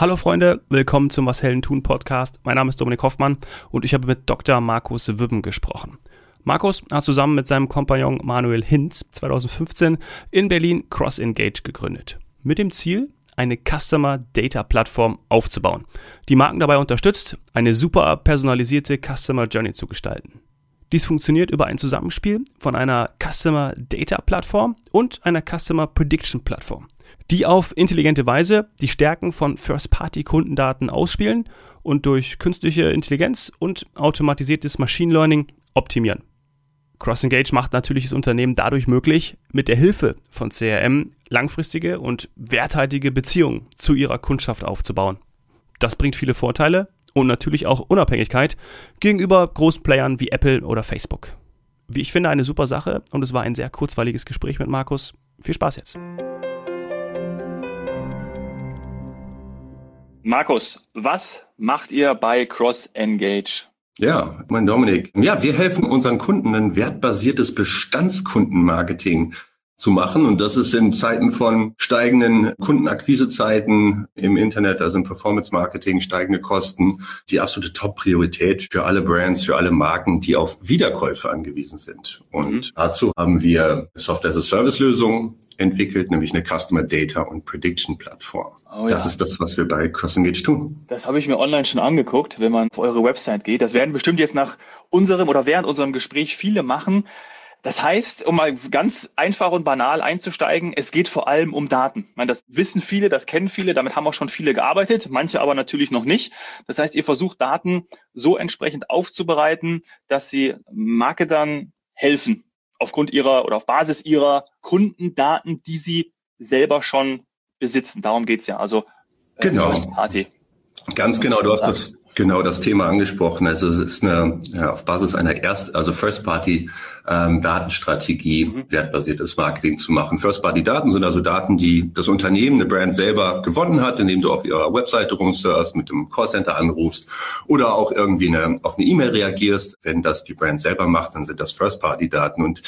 Hallo Freunde, willkommen zum Was Hellen tun Podcast. Mein Name ist Dominik Hoffmann und ich habe mit Dr. Markus Wübben gesprochen. Markus hat zusammen mit seinem Kompagnon Manuel Hinz 2015 in Berlin Cross Engage gegründet. Mit dem Ziel, eine Customer Data Plattform aufzubauen, die Marken dabei unterstützt, eine super personalisierte Customer Journey zu gestalten. Dies funktioniert über ein Zusammenspiel von einer Customer Data Plattform und einer Customer Prediction Plattform die auf intelligente Weise die Stärken von First-Party-Kundendaten ausspielen und durch künstliche Intelligenz und automatisiertes Machine Learning optimieren. CrossEngage macht natürlich das Unternehmen dadurch möglich, mit der Hilfe von CRM langfristige und werthaltige Beziehungen zu ihrer Kundschaft aufzubauen. Das bringt viele Vorteile und natürlich auch Unabhängigkeit gegenüber großen Playern wie Apple oder Facebook. Wie ich finde, eine super Sache und es war ein sehr kurzweiliges Gespräch mit Markus. Viel Spaß jetzt. Markus, was macht ihr bei Cross Engage? Ja, mein Dominik. Ja, wir helfen unseren Kunden ein wertbasiertes Bestandskundenmarketing zu machen. Und das ist in Zeiten von steigenden Kundenakquisezeiten im Internet, also im Performance Marketing, steigende Kosten, die absolute Top-Priorität für alle Brands, für alle Marken, die auf Wiederkäufe angewiesen sind. Und mhm. dazu haben wir Software-as-a-Service-Lösungen entwickelt, nämlich eine Customer Data und Prediction Plattform. Oh, das ja. ist das, was wir bei CrossEngage tun. Das habe ich mir online schon angeguckt, wenn man auf eure Website geht. Das werden bestimmt jetzt nach unserem oder während unserem Gespräch viele machen. Das heißt, um mal ganz einfach und banal einzusteigen, es geht vor allem um Daten. Ich meine, das wissen viele, das kennen viele, damit haben auch schon viele gearbeitet, manche aber natürlich noch nicht. Das heißt, ihr versucht Daten so entsprechend aufzubereiten, dass sie Marketern helfen, aufgrund ihrer oder auf Basis ihrer Kundendaten, die sie selber schon besitzen. Darum geht's ja. Also äh, genau. Party. Ganz genau, du hast das genau das Thema angesprochen. Also es ist eine ja, auf Basis einer erst also First Party ähm, Datenstrategie, mhm. wertbasiertes Marketing zu machen. First-Party-Daten sind also Daten, die das Unternehmen, eine Brand selber gewonnen hat, indem du auf ihrer Webseite rumsurfst, mit dem Callcenter anrufst oder auch irgendwie eine, auf eine E-Mail reagierst. Wenn das die Brand selber macht, dann sind das First-Party-Daten und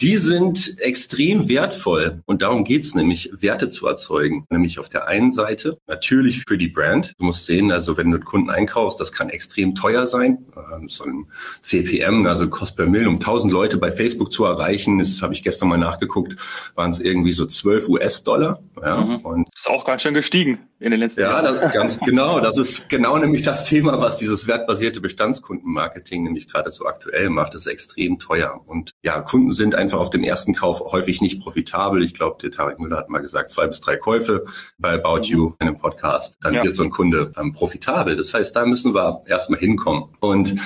die sind extrem wertvoll und darum geht's nämlich, Werte zu erzeugen. Nämlich auf der einen Seite natürlich für die Brand. Du musst sehen, also wenn du Kunden einkaufst, das kann extrem teuer sein. Ähm, so ein CPM, also Cost per Mill, um 1000 Leute bei bei Facebook zu erreichen, das habe ich gestern mal nachgeguckt, waren es irgendwie so 12 US-Dollar. Ja, mhm. und ist auch ganz schön gestiegen in den letzten ja, Jahren. Ja, ganz genau. Das ist genau nämlich das Thema, was dieses wertbasierte Bestandskundenmarketing nämlich gerade so aktuell macht. Das ist extrem teuer. Und ja, Kunden sind einfach auf dem ersten Kauf häufig nicht profitabel. Ich glaube, der Tarek Müller hat mal gesagt, zwei bis drei Käufe bei About You in einem Podcast. Dann ja. wird so ein Kunde dann profitabel. Das heißt, da müssen wir erstmal hinkommen. Und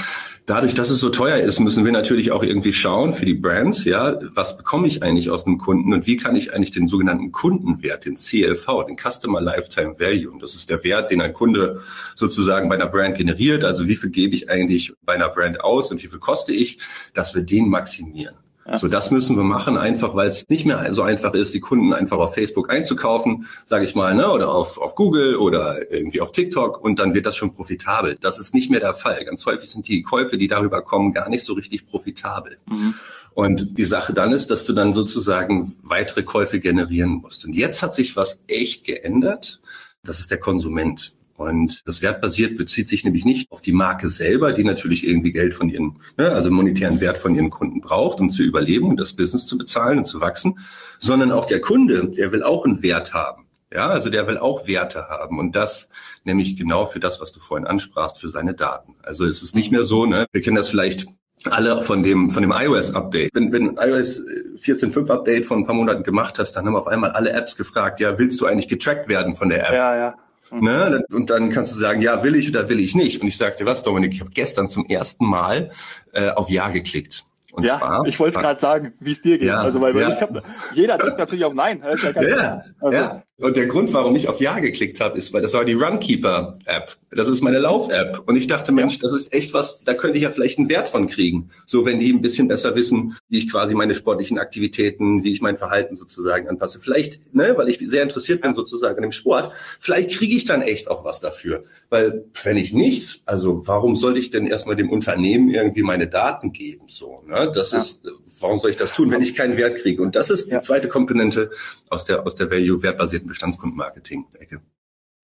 Dadurch, dass es so teuer ist, müssen wir natürlich auch irgendwie schauen für die Brands, ja, was bekomme ich eigentlich aus einem Kunden und wie kann ich eigentlich den sogenannten Kundenwert, den CLV, den Customer Lifetime Value, und das ist der Wert, den ein Kunde sozusagen bei einer Brand generiert, also wie viel gebe ich eigentlich bei einer Brand aus und wie viel koste ich, dass wir den maximieren. So, das müssen wir machen, einfach weil es nicht mehr so einfach ist, die Kunden einfach auf Facebook einzukaufen, sage ich mal, ne, oder auf, auf Google oder irgendwie auf TikTok und dann wird das schon profitabel. Das ist nicht mehr der Fall. Ganz häufig sind die Käufe, die darüber kommen, gar nicht so richtig profitabel. Mhm. Und die Sache dann ist, dass du dann sozusagen weitere Käufe generieren musst. Und jetzt hat sich was echt geändert. Das ist der Konsument. Und das wertbasiert bezieht sich nämlich nicht auf die Marke selber, die natürlich irgendwie Geld von ihren, ne, also monetären Wert von ihren Kunden braucht, um zu überleben und das Business zu bezahlen und zu wachsen, sondern auch der Kunde, der will auch einen Wert haben. Ja, also der will auch Werte haben und das nämlich genau für das, was du vorhin ansprachst, für seine Daten. Also es ist nicht mehr so, ne, wir kennen das vielleicht alle von dem von dem iOS Update. Wenn wenn iOS 14.5 Update von ein paar Monaten gemacht hast, dann haben auf einmal alle Apps gefragt, ja, willst du eigentlich getrackt werden von der App? Ja, ja. Mhm. Ne? Und dann kannst du sagen, ja, will ich oder will ich nicht. Und ich sagte, was, Dominik, ich habe gestern zum ersten Mal äh, auf Ja geklickt. Und ja, zwar, ich wollte es gerade sagen, wie es dir geht. Ja, also weil, weil ja. ich hab, jeder drückt natürlich auf Nein. Ja, ja, also, ja. Und der Grund, warum ich auf Ja geklickt habe, ist, weil das war die Runkeeper-App. Das ist meine Lauf-App. Und ich dachte, Mensch, das ist echt was, da könnte ich ja vielleicht einen Wert von kriegen. So, wenn die ein bisschen besser wissen, wie ich quasi meine sportlichen Aktivitäten, wie ich mein Verhalten sozusagen anpasse. Vielleicht, ne, weil ich sehr interessiert bin sozusagen an dem Sport, vielleicht kriege ich dann echt auch was dafür. Weil wenn ich nichts, also warum sollte ich denn erstmal dem Unternehmen irgendwie meine Daten geben? So, ne? Das ja. ist, warum soll ich das tun, wenn ich keinen Wert kriege? Und das ist die zweite Komponente aus der, aus der Value-wertbasierten Bestandskundenmarketing-Ecke.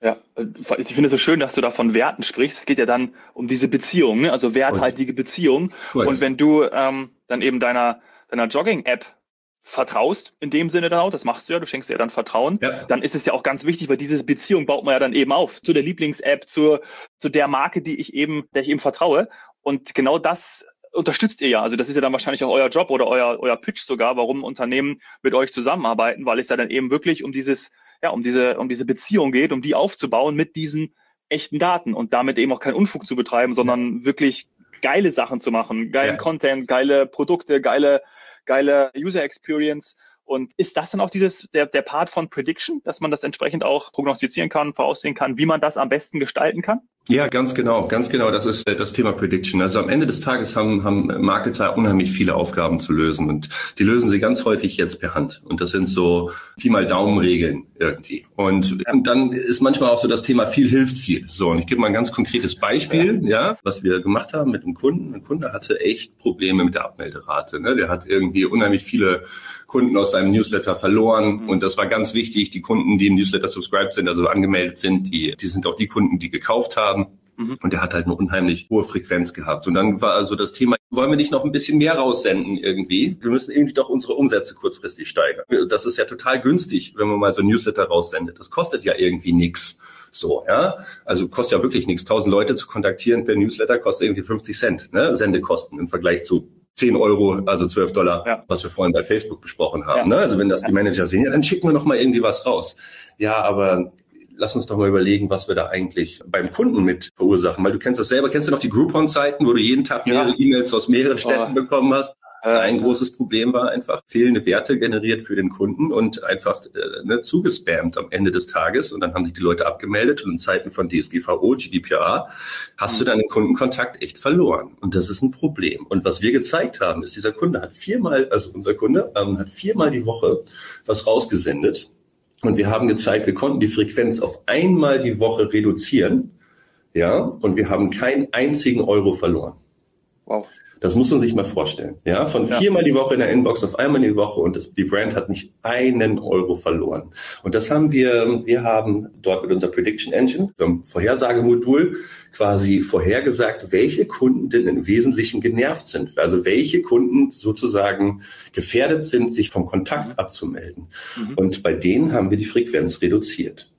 Ja, ich finde es so schön, dass du da von Werten sprichst. Es geht ja dann um diese Beziehung, ne? also werthaltige Beziehung. Cool. Und wenn du ähm, dann eben deiner, deiner Jogging-App vertraust, in dem Sinne dann auch, das machst du ja, du schenkst dir dann Vertrauen, ja. dann ist es ja auch ganz wichtig, weil diese Beziehung baut man ja dann eben auf zu der Lieblings-App, zur, zu der Marke, die ich eben, der ich eben vertraue. Und genau das unterstützt ihr ja. Also das ist ja dann wahrscheinlich auch euer Job oder euer, euer Pitch sogar, warum Unternehmen mit euch zusammenarbeiten, weil es ja dann eben wirklich um dieses ja, um diese, um diese Beziehung geht, um die aufzubauen mit diesen echten Daten und damit eben auch keinen Unfug zu betreiben, sondern wirklich geile Sachen zu machen, geilen ja. Content, geile Produkte, geile, geile User Experience. Und ist das dann auch dieses, der, der Part von Prediction, dass man das entsprechend auch prognostizieren kann, voraussehen kann, wie man das am besten gestalten kann? Ja, ganz genau, ganz genau. Das ist äh, das Thema Prediction. Also am Ende des Tages haben, haben Marketer unheimlich viele Aufgaben zu lösen und die lösen sie ganz häufig jetzt per Hand. Und das sind so Pi mal Daumenregeln irgendwie. Und, und dann ist manchmal auch so das Thema viel hilft viel. So, und ich gebe mal ein ganz konkretes Beispiel, ja, was wir gemacht haben mit einem Kunden. Ein Kunde hatte echt Probleme mit der Abmelderate. Ne? Der hat irgendwie unheimlich viele Kunden aus seinem Newsletter verloren. Mhm. Und das war ganz wichtig. Die Kunden, die im Newsletter subscribed sind, also angemeldet sind, die, die sind auch die Kunden, die gekauft haben. Mhm. Und der hat halt eine unheimlich hohe Frequenz gehabt. Und dann war also das Thema, wollen wir nicht noch ein bisschen mehr raussenden irgendwie? Wir müssen irgendwie doch unsere Umsätze kurzfristig steigern. Das ist ja total günstig, wenn man mal so ein Newsletter raussendet. Das kostet ja irgendwie nichts. So, ja. Also kostet ja wirklich nichts. Tausend Leute zu kontaktieren per Newsletter kostet irgendwie 50 Cent, ne? Sendekosten im Vergleich zu 10 Euro, also 12 Dollar, ja. was wir vorhin bei Facebook besprochen haben. Ja. Ne? Also wenn das die Manager sehen, ja, dann schicken wir noch mal irgendwie was raus. Ja, aber lass uns doch mal überlegen, was wir da eigentlich beim Kunden mit verursachen. Weil du kennst das selber, kennst du noch die Groupon-Zeiten, wo du jeden Tag mehrere ja. E-Mails aus mehreren Städten oh. bekommen hast? Ein großes Problem war einfach fehlende Werte generiert für den Kunden und einfach äh, ne, zugespammt am Ende des Tages. Und dann haben sich die Leute abgemeldet und in Zeiten von DSGVO, GDPR, hast du mhm. deinen Kundenkontakt echt verloren. Und das ist ein Problem. Und was wir gezeigt haben, ist, dieser Kunde hat viermal, also unser Kunde ähm, hat viermal die Woche was rausgesendet und wir haben gezeigt, wir konnten die Frequenz auf einmal die Woche reduzieren. Ja, und wir haben keinen einzigen Euro verloren. Wow. Das muss man sich mal vorstellen. Ja, von ja. viermal die Woche in der Inbox auf einmal die Woche und das, die Brand hat nicht einen Euro verloren. Und das haben wir, wir haben dort mit unserer Prediction Engine, einem Vorhersagemodul, quasi vorhergesagt, welche Kunden denn im Wesentlichen genervt sind. Also welche Kunden sozusagen gefährdet sind, sich vom Kontakt abzumelden. Mhm. Und bei denen haben wir die Frequenz reduziert.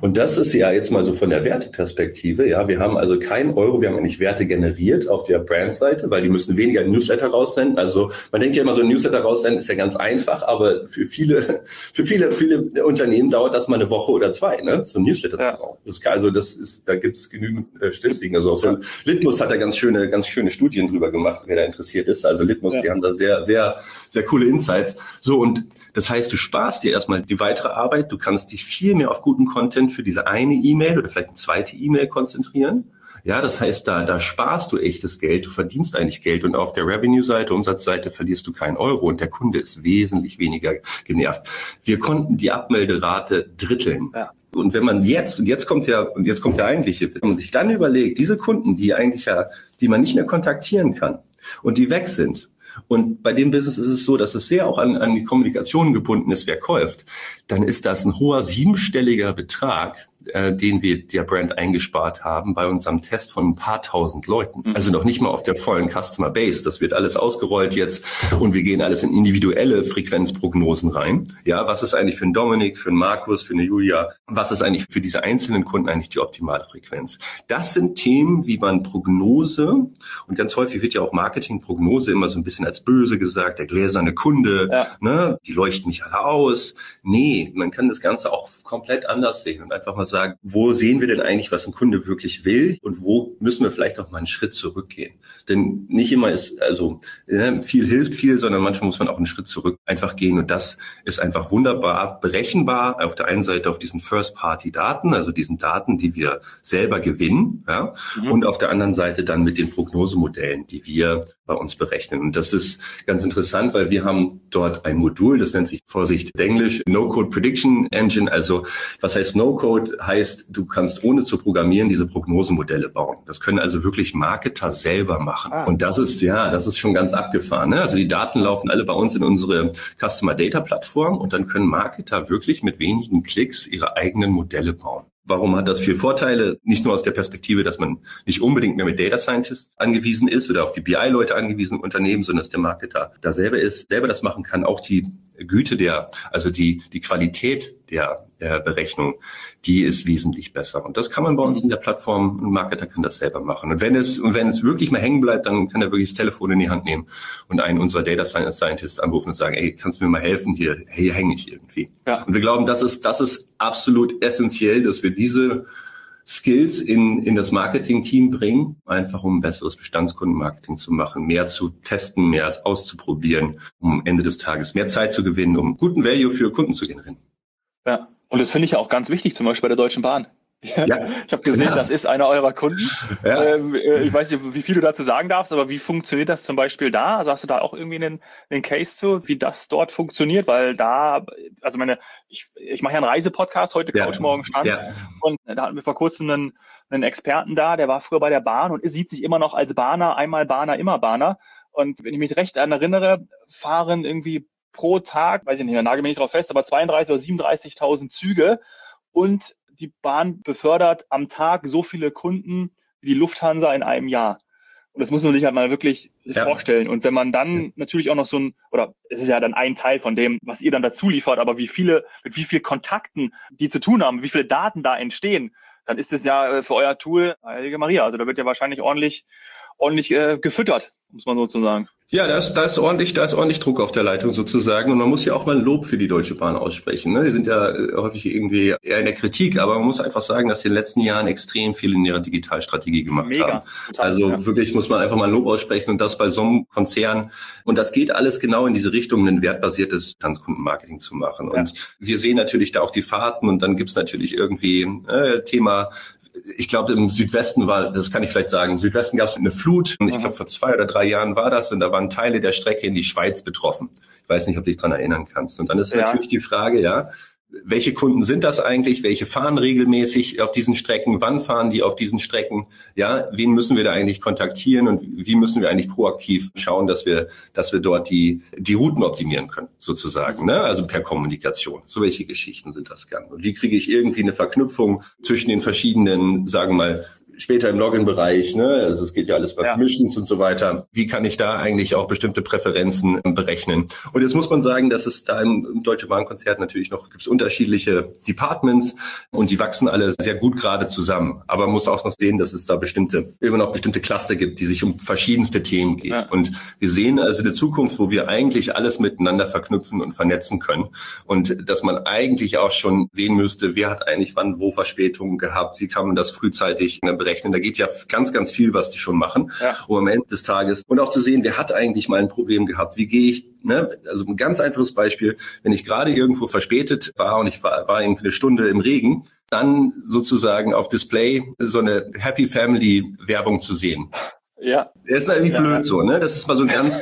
Und das ist ja jetzt mal so von der Werteperspektive. Ja, wir haben also keinen Euro, wir haben eigentlich Werte generiert auf der Brandseite, weil die müssen weniger Newsletter raussenden. Also man denkt ja immer, so ein Newsletter raussenden ist ja ganz einfach, aber für viele, für viele, viele Unternehmen dauert das mal eine Woche oder zwei, ne, so ein Newsletter ja. zu bauen. Das kann, also das ist, da gibt es genügend äh, Statistiken. Also auch so ein Litmus hat da ganz schöne, ganz schöne Studien drüber gemacht, wer da interessiert ist. Also Litmus, ja. die haben da sehr, sehr, sehr coole Insights. So und das heißt, du sparst dir erstmal die weitere Arbeit, du kannst dich viel mehr auf guten Content für diese eine E-Mail oder vielleicht eine zweite E-Mail konzentrieren. Ja, das heißt, da, da sparst du echtes Geld, du verdienst eigentlich Geld und auf der Revenue-Seite, Umsatzseite verlierst du keinen Euro und der Kunde ist wesentlich weniger genervt. Wir konnten die Abmelderate dritteln. Ja. Und wenn man jetzt, und jetzt kommt ja, und jetzt kommt der eigentliche, wenn man sich dann überlegt, diese Kunden, die eigentlich ja, die man nicht mehr kontaktieren kann und die weg sind, und bei dem Business ist es so, dass es sehr auch an, an die Kommunikation gebunden ist, wer kauft. Dann ist das ein hoher siebenstelliger Betrag, äh, den wir der Brand eingespart haben bei unserem Test von ein paar tausend Leuten. Mhm. Also noch nicht mal auf der vollen Customer Base. Das wird alles ausgerollt jetzt und wir gehen alles in individuelle Frequenzprognosen rein. Ja, was ist eigentlich für einen Dominik, für einen Markus, für eine Julia? Was ist eigentlich für diese einzelnen Kunden eigentlich die optimale Frequenz? Das sind Themen, wie man Prognose und ganz häufig wird ja auch Marketingprognose immer so ein bisschen als böse gesagt, der gläserne Kunde, ja. ne, die leuchten mich alle aus. Nee, man kann das Ganze auch komplett anders sehen und einfach mal sagen, wo sehen wir denn eigentlich, was ein Kunde wirklich will und wo müssen wir vielleicht auch mal einen Schritt zurückgehen. Denn nicht immer ist, also ne, viel hilft viel, sondern manchmal muss man auch einen Schritt zurück einfach gehen. Und das ist einfach wunderbar berechenbar. Auf der einen Seite auf diesen First-Party-Daten, also diesen Daten, die wir selber gewinnen, ja, mhm. und auf der anderen Seite dann mit den Prognosemodellen, die wir bei uns berechnen. Und das ist ganz interessant, weil wir haben dort ein Modul, das nennt sich Vorsicht Englisch, No-Code Prediction Engine. Also was heißt No-Code? Heißt, du kannst ohne zu programmieren diese Prognosemodelle bauen. Das können also wirklich Marketer selber machen. Ah. Und das ist, ja, das ist schon ganz abgefahren. Ne? Also die Daten laufen alle bei uns in unsere Customer Data Plattform und dann können Marketer wirklich mit wenigen Klicks ihre eigenen Modelle bauen. Warum hat das viel Vorteile? Nicht nur aus der Perspektive, dass man nicht unbedingt mehr mit Data Scientists angewiesen ist oder auf die BI-Leute angewiesen Unternehmen, sondern dass der Marketer da selber ist, selber das machen kann. Auch die Güte der, also die, die Qualität der, der Berechnung, die ist wesentlich besser. Und das kann man bei uns in der Plattform, ein Marketer kann das selber machen. Und wenn es, und wenn es wirklich mal hängen bleibt, dann kann er wirklich das Telefon in die Hand nehmen und einen unserer Data Scientists anrufen und sagen, ey, kannst du mir mal helfen? Hier, hier hänge ich irgendwie. Ja. Und wir glauben, das ist, das ist absolut essentiell, dass wir diese Skills in, in das Marketing-Team bringen, einfach um besseres Bestandskundenmarketing zu machen, mehr zu testen, mehr auszuprobieren, um am Ende des Tages mehr Zeit zu gewinnen, um guten Value für Kunden zu generieren. Ja, und das finde ich ja auch ganz wichtig, zum Beispiel bei der Deutschen Bahn. Ja. Ich habe gesehen, ja. das ist einer eurer Kunden. Ja. Ähm, äh, ich weiß nicht, wie viel du dazu sagen darfst, aber wie funktioniert das zum Beispiel da? Also hast du da auch irgendwie einen, einen Case zu, wie das dort funktioniert? Weil da, also meine, ich, ich mache ja einen Reisepodcast, heute Couch, morgen Stand. Und da hatten wir vor kurzem einen, einen Experten da, der war früher bei der Bahn und sieht sich immer noch als Bahner, einmal Bahner, immer Bahner. Und wenn ich mich recht erinnere, fahren irgendwie pro Tag, weiß ich nicht, nagel mich nicht drauf fest, aber 32 oder 37.000 Züge und die Bahn befördert am Tag so viele Kunden wie die Lufthansa in einem Jahr. Und das muss man sich halt mal wirklich ja. vorstellen. Und wenn man dann ja. natürlich auch noch so ein, oder es ist ja dann ein Teil von dem, was ihr dann dazu liefert, aber wie viele, mit wie viel Kontakten die zu tun haben, wie viele Daten da entstehen, dann ist es ja äh, für euer Tool Heilige Maria. Also da wird ja wahrscheinlich ordentlich, ordentlich äh, gefüttert, muss man sozusagen. Ja, da ist, da ist ordentlich, da ist ordentlich Druck auf der Leitung sozusagen. Und man muss ja auch mal Lob für die Deutsche Bahn aussprechen. Ne? Die sind ja äh, häufig irgendwie eher in der Kritik, aber man muss einfach sagen, dass sie in den letzten Jahren extrem viel in ihrer Digitalstrategie gemacht Mega, haben. Total, also ja. wirklich muss man einfach mal ein Lob aussprechen und das bei so einem Konzern. Und das geht alles genau in diese Richtung, ein wertbasiertes Tanzkundenmarketing zu machen. Und ja. wir sehen natürlich da auch die Fahrten und dann gibt's natürlich irgendwie äh, Thema ich glaube, im Südwesten war, das kann ich vielleicht sagen, im Südwesten gab es eine Flut. Ich glaube, vor zwei oder drei Jahren war das und da waren Teile der Strecke in die Schweiz betroffen. Ich weiß nicht, ob du dich dran erinnern kannst. Und dann ist ja. natürlich die Frage, ja, welche Kunden sind das eigentlich? Welche fahren regelmäßig auf diesen Strecken? Wann fahren die auf diesen Strecken? Ja, wen müssen wir da eigentlich kontaktieren und wie müssen wir eigentlich proaktiv schauen, dass wir, dass wir dort die, die Routen optimieren können, sozusagen, ne? Also per Kommunikation. So welche Geschichten sind das gern? Und wie kriege ich irgendwie eine Verknüpfung zwischen den verschiedenen, sagen wir mal, später im Login-Bereich, ne? also es geht ja alles bei ja. Commissions und so weiter. Wie kann ich da eigentlich auch bestimmte Präferenzen berechnen? Und jetzt muss man sagen, dass es da im, im Deutsche Bahnkonzert natürlich noch gibt es unterschiedliche Departments und die wachsen alle sehr gut gerade zusammen. Aber man muss auch noch sehen, dass es da bestimmte, immer noch bestimmte Cluster gibt, die sich um verschiedenste Themen geht. Ja. Und wir sehen also eine Zukunft, wo wir eigentlich alles miteinander verknüpfen und vernetzen können. Und dass man eigentlich auch schon sehen müsste, wer hat eigentlich wann wo Verspätungen gehabt, wie kann man das frühzeitig berechnen. Da geht ja ganz, ganz viel, was die schon machen. Ja. Und am Ende des Tages und auch zu sehen, wer hat eigentlich mal ein Problem gehabt? Wie gehe ich Ne, also ein ganz einfaches Beispiel, wenn ich gerade irgendwo verspätet war und ich war, war irgendwie eine Stunde im Regen, dann sozusagen auf Display so eine Happy Family Werbung zu sehen. Ja. Das ist irgendwie ja. blöd so, ne? Das ist mal so ein ganz,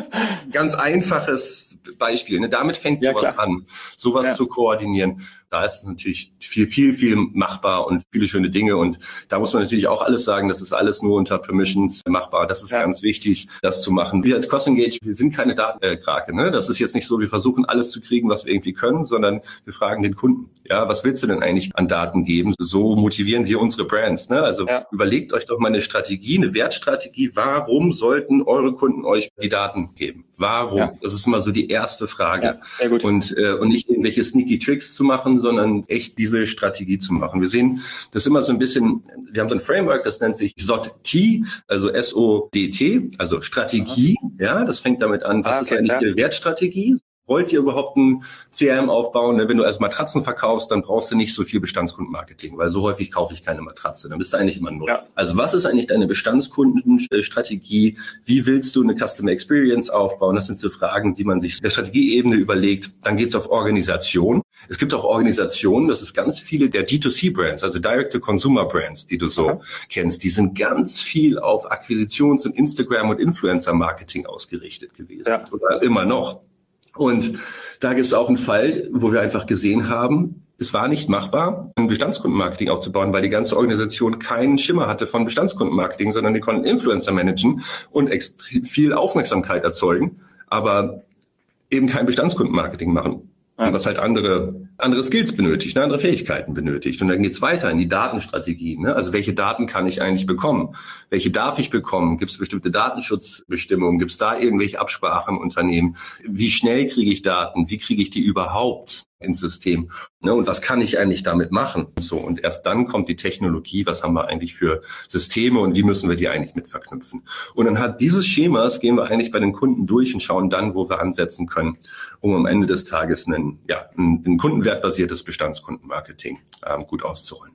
ganz einfaches Beispiel. Ne? Damit fängt ja, sowas klar. an, sowas ja. zu koordinieren da ist natürlich viel, viel, viel machbar und viele schöne Dinge. Und da muss man natürlich auch alles sagen, das ist alles nur unter Permissions machbar. Das ist ja. ganz wichtig, das zu machen. Wir als CrossEngage, wir sind keine Datenkrake. Ne? Das ist jetzt nicht so, wir versuchen alles zu kriegen, was wir irgendwie können, sondern wir fragen den Kunden, ja, was willst du denn eigentlich an Daten geben? So motivieren wir unsere Brands. Ne? Also ja. überlegt euch doch mal eine Strategie, eine Wertstrategie. Warum sollten eure Kunden euch die Daten geben? Warum? Ja. Das ist immer so die erste Frage. Ja, sehr gut. Und, äh, und nicht irgendwelche sneaky Tricks zu machen, sondern echt diese Strategie zu machen. Wir sehen das immer so ein bisschen, wir haben so ein Framework, das nennt sich SOT-T, also S-O-D-T, also Strategie. Ja, das fängt damit an, was ah, okay, ist eigentlich ja. die Wertstrategie? Wollt ihr überhaupt ein CRM aufbauen? Ne, wenn du also Matratzen verkaufst, dann brauchst du nicht so viel Bestandskundenmarketing, weil so häufig kaufe ich keine Matratze. Dann bist du eigentlich immer null. Ja. Also was ist eigentlich deine Bestandskundenstrategie? Wie willst du eine Customer Experience aufbauen? Das sind so Fragen, die man sich der Strategieebene überlegt. Dann geht's auf Organisation. Es gibt auch Organisationen, das ist ganz viele der D2C-Brands, also Direct-to-Consumer-Brands, die du so Aha. kennst, die sind ganz viel auf Akquisitions- und Instagram- und Influencer-Marketing ausgerichtet gewesen. Ja. Oder immer noch. Und da gibt es auch einen Fall, wo wir einfach gesehen haben, es war nicht machbar, ein Bestandskundenmarketing aufzubauen, weil die ganze Organisation keinen Schimmer hatte von Bestandskundenmarketing, sondern die konnten Influencer managen und viel Aufmerksamkeit erzeugen, aber eben kein Bestandskundenmarketing machen. Was halt andere, andere Skills benötigt, ne, andere Fähigkeiten benötigt. Und dann geht's weiter in die Datenstrategie. Ne? Also welche Daten kann ich eigentlich bekommen? Welche darf ich bekommen? Gibt es bestimmte Datenschutzbestimmungen? Gibt es da irgendwelche Absprachen im Unternehmen? Wie schnell kriege ich Daten? Wie kriege ich die überhaupt? Ins System. Ne, und was kann ich eigentlich damit machen? So, und erst dann kommt die Technologie, was haben wir eigentlich für Systeme und wie müssen wir die eigentlich mit verknüpfen? Und anhand dieses Schemas gehen wir eigentlich bei den Kunden durch und schauen dann, wo wir ansetzen können, um am Ende des Tages einen, ja, ein, ein kundenwertbasiertes Bestandskundenmarketing ähm, gut auszurollen.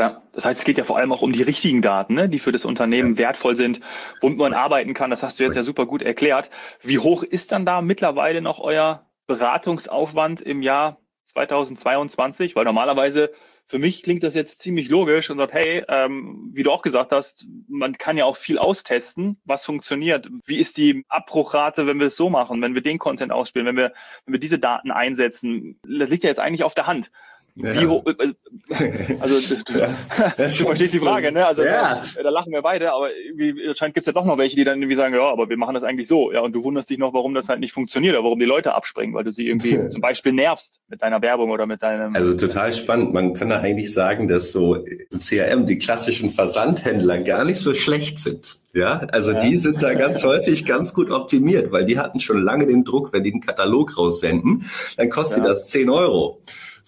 Ja, das heißt, es geht ja vor allem auch um die richtigen Daten, ne, die für das Unternehmen ja. wertvoll sind, womit man arbeiten kann. Das hast du jetzt ja super gut erklärt. Wie hoch ist dann da mittlerweile noch euer Beratungsaufwand im Jahr 2022? Weil normalerweise für mich klingt das jetzt ziemlich logisch und sagt, hey, ähm, wie du auch gesagt hast, man kann ja auch viel austesten, was funktioniert. Wie ist die Abbruchrate, wenn wir es so machen, wenn wir den Content ausspielen, wenn wir, wenn wir diese Daten einsetzen? Das liegt ja jetzt eigentlich auf der Hand. Wie hoch, äh, also ja. du verstehst die Frage, ne? Also ja. da, da, lachen wir beide, aber irgendwie anscheinend gibt es ja doch noch welche, die dann irgendwie sagen, ja, aber wir machen das eigentlich so. Ja, und du wunderst dich noch, warum das halt nicht funktioniert oder warum die Leute abspringen, weil du sie irgendwie zum Beispiel nervst mit deiner Werbung oder mit deinem. Also total spannend. Man kann da eigentlich sagen, dass so im CRM die klassischen Versandhändler gar nicht so schlecht sind. Ja, also ja. die sind da ganz häufig ganz gut optimiert, weil die hatten schon lange den Druck, wenn die einen Katalog raussenden, dann kostet ja. das 10 Euro.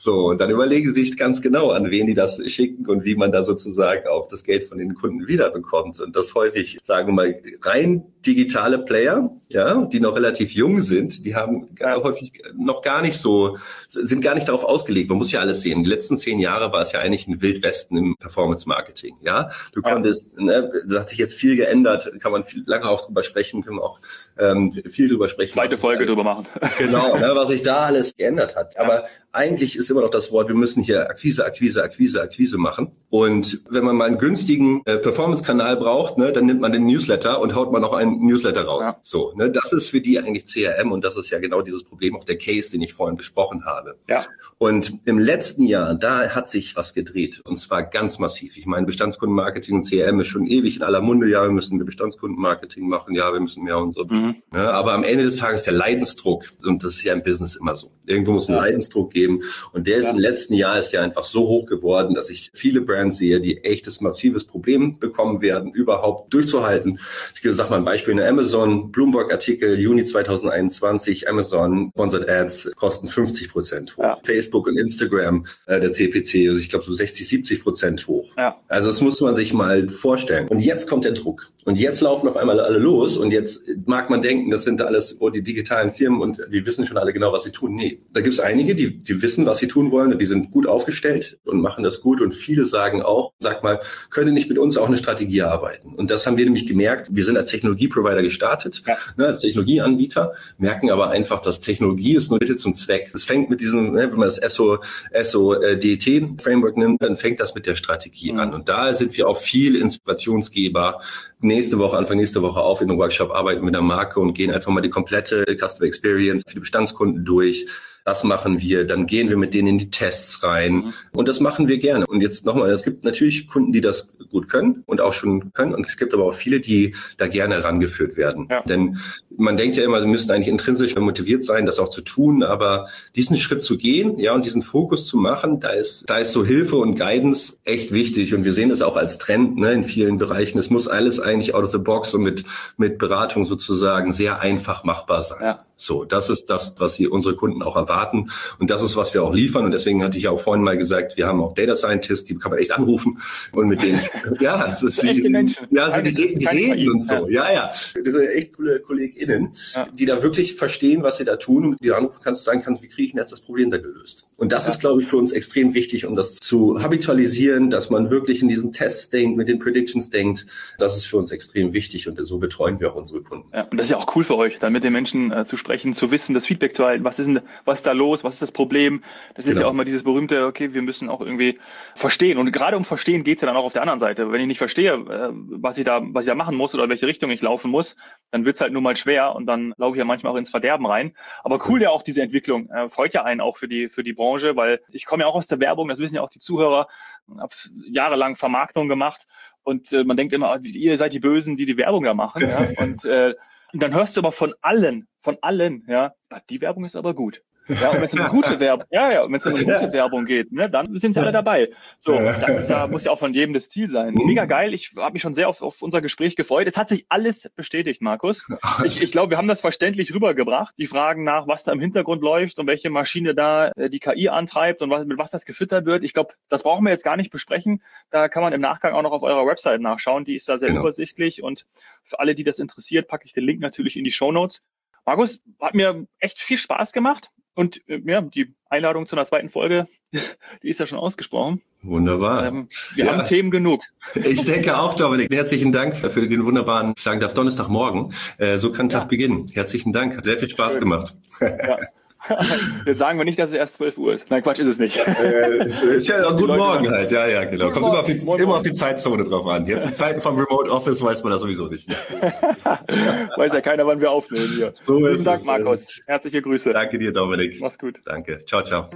So, und dann überlegen sie sich ganz genau, an wen die das schicken und wie man da sozusagen auch das Geld von den Kunden wiederbekommt. Und das häufig, sagen wir mal, rein digitale Player, ja, die noch relativ jung sind, die haben häufig noch gar nicht so, sind gar nicht darauf ausgelegt. Man muss ja alles sehen. Die letzten zehn Jahre war es ja eigentlich ein Wildwesten im Performance Marketing, ja. Du ja. konntest, ne, da hat sich jetzt viel geändert, kann man viel, lange auch drüber sprechen, können wir auch ähm, viel drüber sprechen. Zweite Folge drüber machen. Genau, ne, was sich da alles geändert hat. Aber eigentlich ist immer noch das Wort, wir müssen hier Akquise, Akquise, Akquise, Akquise machen. Und wenn man mal einen günstigen äh, Performance-Kanal braucht, ne, dann nimmt man den Newsletter und haut man noch einen Newsletter raus. Ja. So, ne, das ist für die eigentlich CRM und das ist ja genau dieses Problem, auch der Case, den ich vorhin besprochen habe. Ja. Und im letzten Jahr, da hat sich was gedreht und zwar ganz massiv. Ich meine, Bestandskundenmarketing und CRM ist schon ewig in aller Munde. Ja, wir müssen Bestandskundenmarketing machen. Ja, wir müssen mehr und so. Mhm. Ja, aber am Ende des Tages der Leidensdruck und das ist ja im Business immer so. Irgendwo muss ein ja. Leidensdruck geben und der ist ja. im letzten Jahr ist ja einfach so hoch geworden, dass ich viele Brands sehe, die echtes massives Problem bekommen werden, überhaupt durchzuhalten. Ich sage mal ein Beispiel in Amazon, Bloomberg-Artikel, Juni 2021, Amazon Sponsored Ads kosten 50 Prozent hoch. Facebook und Instagram äh, der CPC, also ich glaube so 60, 70 Prozent hoch. Also das muss man sich mal vorstellen. Und jetzt kommt der Druck. Und jetzt laufen auf einmal alle los und jetzt mag man denken, das sind alles oh, die digitalen Firmen und die wissen schon alle genau, was sie tun. Nee, da gibt es einige, die, die wissen, was sie tun wollen und die sind gut aufgestellt und machen das gut und viele sagen auch, sag mal, können nicht mit uns auch eine Strategie arbeiten. Und das haben wir nämlich gemerkt. Wir sind als Technologieprovider gestartet, ja. ne, als Technologieanbieter, merken aber einfach, dass Technologie ist nur Mittel zum Zweck. Es fängt mit diesem, ne, wenn man das SO, SO-DT-Framework nimmt, dann fängt das mit der Strategie mhm. an. Und da sind wir auch viel Inspirationsgeber. Nächste Woche, Anfang nächste Woche auf in einem Workshop arbeiten mit der Marke und gehen einfach mal die komplette Customer Experience für die Bestandskunden durch das machen wir, dann gehen wir mit denen in die Tests rein mhm. und das machen wir gerne. Und jetzt nochmal, es gibt natürlich Kunden, die das gut können und auch schon können und es gibt aber auch viele, die da gerne herangeführt werden. Ja. Denn man denkt ja immer, sie müssen eigentlich intrinsisch motiviert sein, das auch zu tun, aber diesen Schritt zu gehen, ja, und diesen Fokus zu machen, da ist, da ist so Hilfe und Guidance echt wichtig und wir sehen das auch als Trend, ne, in vielen Bereichen. Es muss alles eigentlich out of the box und mit, mit Beratung sozusagen sehr einfach machbar sein. Ja. So, das ist das, was hier unsere Kunden auch erwarten. Und das ist, was wir auch liefern. Und deswegen hatte ich ja auch vorhin mal gesagt, wir haben auch Data Scientists, die kann man echt anrufen. Und mit denen, ja, das ist echte Menschen. Ja, so die, die, die reden und so. Ja, ja. Das sind echt coole KollegInnen, ja. die da wirklich verstehen, was sie da tun und die da anrufen kannst, sagen kannst, wie kriege ich denn jetzt das Problem da gelöst? Und das ja. ist, glaube ich, für uns extrem wichtig, um das zu habitualisieren, dass man wirklich in diesen Tests denkt, mit den Predictions denkt. Das ist für uns extrem wichtig und so betreuen wir auch unsere Kunden. Ja, und das ist ja auch cool für euch, dann mit den Menschen äh, zu sprechen sprechen, zu wissen, das Feedback zu halten, was ist denn, was ist da los, was ist das Problem? Das ist genau. ja auch mal dieses berühmte, okay, wir müssen auch irgendwie verstehen. Und gerade um Verstehen geht's ja dann auch auf der anderen Seite. Wenn ich nicht verstehe, äh, was ich da, was ich da machen muss oder welche Richtung ich laufen muss, dann wird's halt nur mal schwer und dann laufe ich ja manchmal auch ins Verderben rein. Aber cool ja auch diese Entwicklung. Äh, freut ja einen auch für die, für die Branche, weil ich komme ja auch aus der Werbung, das wissen ja auch die Zuhörer, habe jahrelang Vermarktung gemacht und äh, man denkt immer, ihr seid die Bösen, die die Werbung da machen. ja? Und äh, und dann hörst du aber von allen, von allen, ja, die Werbung ist aber gut. Ja, und wenn es um eine gute Werbung, ja, ja, wenn es um eine gute Werbung geht, ne, dann sind sie alle dabei. So, das ist ja, muss ja auch von jedem das Ziel sein. Mega geil. Ich habe mich schon sehr auf, auf unser Gespräch gefreut. Es hat sich alles bestätigt, Markus. Ich, ich glaube, wir haben das verständlich rübergebracht. Die Fragen nach, was da im Hintergrund läuft und welche Maschine da äh, die KI antreibt und was, mit was das gefüttert wird. Ich glaube, das brauchen wir jetzt gar nicht besprechen. Da kann man im Nachgang auch noch auf eurer Website nachschauen. Die ist da sehr genau. übersichtlich und für alle, die das interessiert, packe ich den Link natürlich in die Show Notes. Markus, hat mir echt viel Spaß gemacht. Und äh, ja, die Einladung zu einer zweiten Folge, die ist ja schon ausgesprochen. Wunderbar. Ähm, wir ja. haben Themen genug. Ich denke auch, Dominik. Herzlichen Dank für den wunderbaren, sagen darf, Donnerstagmorgen. Äh, so kann Tag beginnen. Herzlichen Dank. Hat sehr viel Spaß Schön. gemacht. Ja. Jetzt sagen wir nicht, dass es erst 12 Uhr ist. Nein, Quatsch ist es nicht. Äh, ist ja auch guten Morgen halt. Ja, ja, genau. Kommt immer auf, die, immer auf die Zeitzone drauf an. Jetzt in Zeiten vom Remote Office weiß man das sowieso nicht mehr. weiß ja keiner, wann wir aufnehmen hier. So Vielen ist Dank, es. Markus. Herzliche Grüße. Danke dir, Dominik. Mach's gut. Danke. Ciao, ciao.